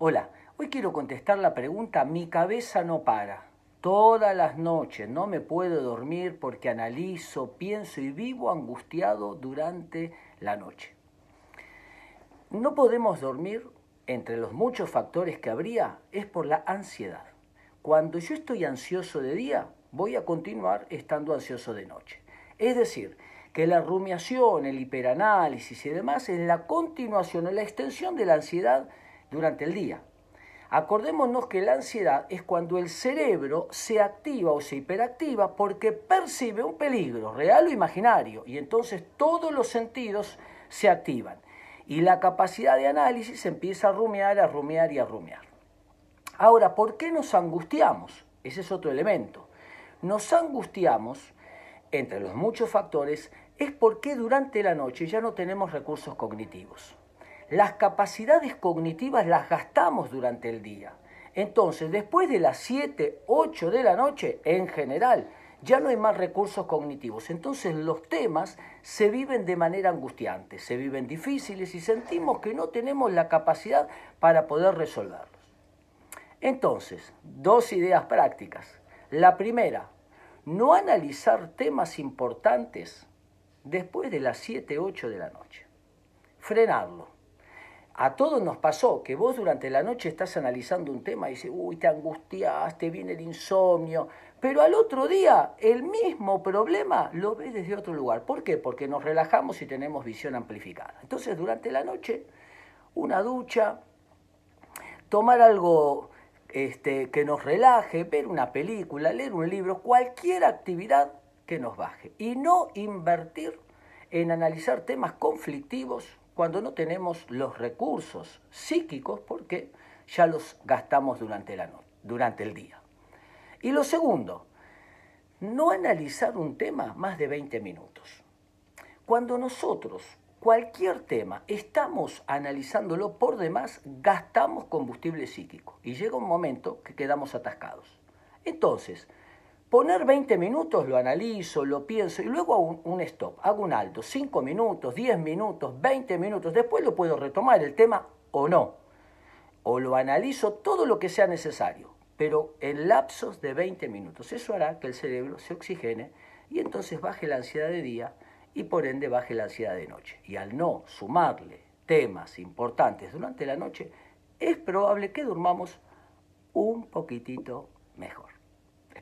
Hola, hoy quiero contestar la pregunta Mi cabeza no para. Todas las noches no me puedo dormir porque analizo, pienso y vivo angustiado durante la noche. No podemos dormir, entre los muchos factores que habría, es por la ansiedad. Cuando yo estoy ansioso de día, voy a continuar estando ansioso de noche. Es decir, que la rumiación, el hiperanálisis y demás es la continuación, es la extensión de la ansiedad durante el día. Acordémonos que la ansiedad es cuando el cerebro se activa o se hiperactiva porque percibe un peligro, real o imaginario, y entonces todos los sentidos se activan. Y la capacidad de análisis empieza a rumiar, a rumiar y a rumiar. Ahora, ¿por qué nos angustiamos? Ese es otro elemento. Nos angustiamos, entre los muchos factores, es porque durante la noche ya no tenemos recursos cognitivos. Las capacidades cognitivas las gastamos durante el día. Entonces, después de las 7, 8 de la noche, en general, ya no hay más recursos cognitivos. Entonces los temas se viven de manera angustiante, se viven difíciles y sentimos que no tenemos la capacidad para poder resolverlos. Entonces, dos ideas prácticas. La primera, no analizar temas importantes después de las 7, 8 de la noche. Frenarlo a todos nos pasó que vos durante la noche estás analizando un tema y dices, uy, te angustiaste, viene el insomnio, pero al otro día el mismo problema lo ves desde otro lugar. ¿Por qué? Porque nos relajamos y tenemos visión amplificada. Entonces, durante la noche, una ducha, tomar algo este, que nos relaje, ver una película, leer un libro, cualquier actividad que nos baje. Y no invertir en analizar temas conflictivos cuando no tenemos los recursos psíquicos porque ya los gastamos durante, la durante el día. Y lo segundo, no analizar un tema más de 20 minutos. Cuando nosotros, cualquier tema, estamos analizándolo por demás, gastamos combustible psíquico y llega un momento que quedamos atascados. Entonces, Poner 20 minutos, lo analizo, lo pienso y luego hago un, stop, hago un alto, 5 minutos, 10 minutos, 20 minutos, después lo puedo retomar el tema o no. O lo analizo todo lo que sea necesario, pero en lapsos de 20 minutos. Eso hará que el cerebro se oxigene y entonces baje la ansiedad de día y por ende baje la ansiedad de noche. Y al no sumarle temas importantes durante la noche, es probable que durmamos un poquitito mejor.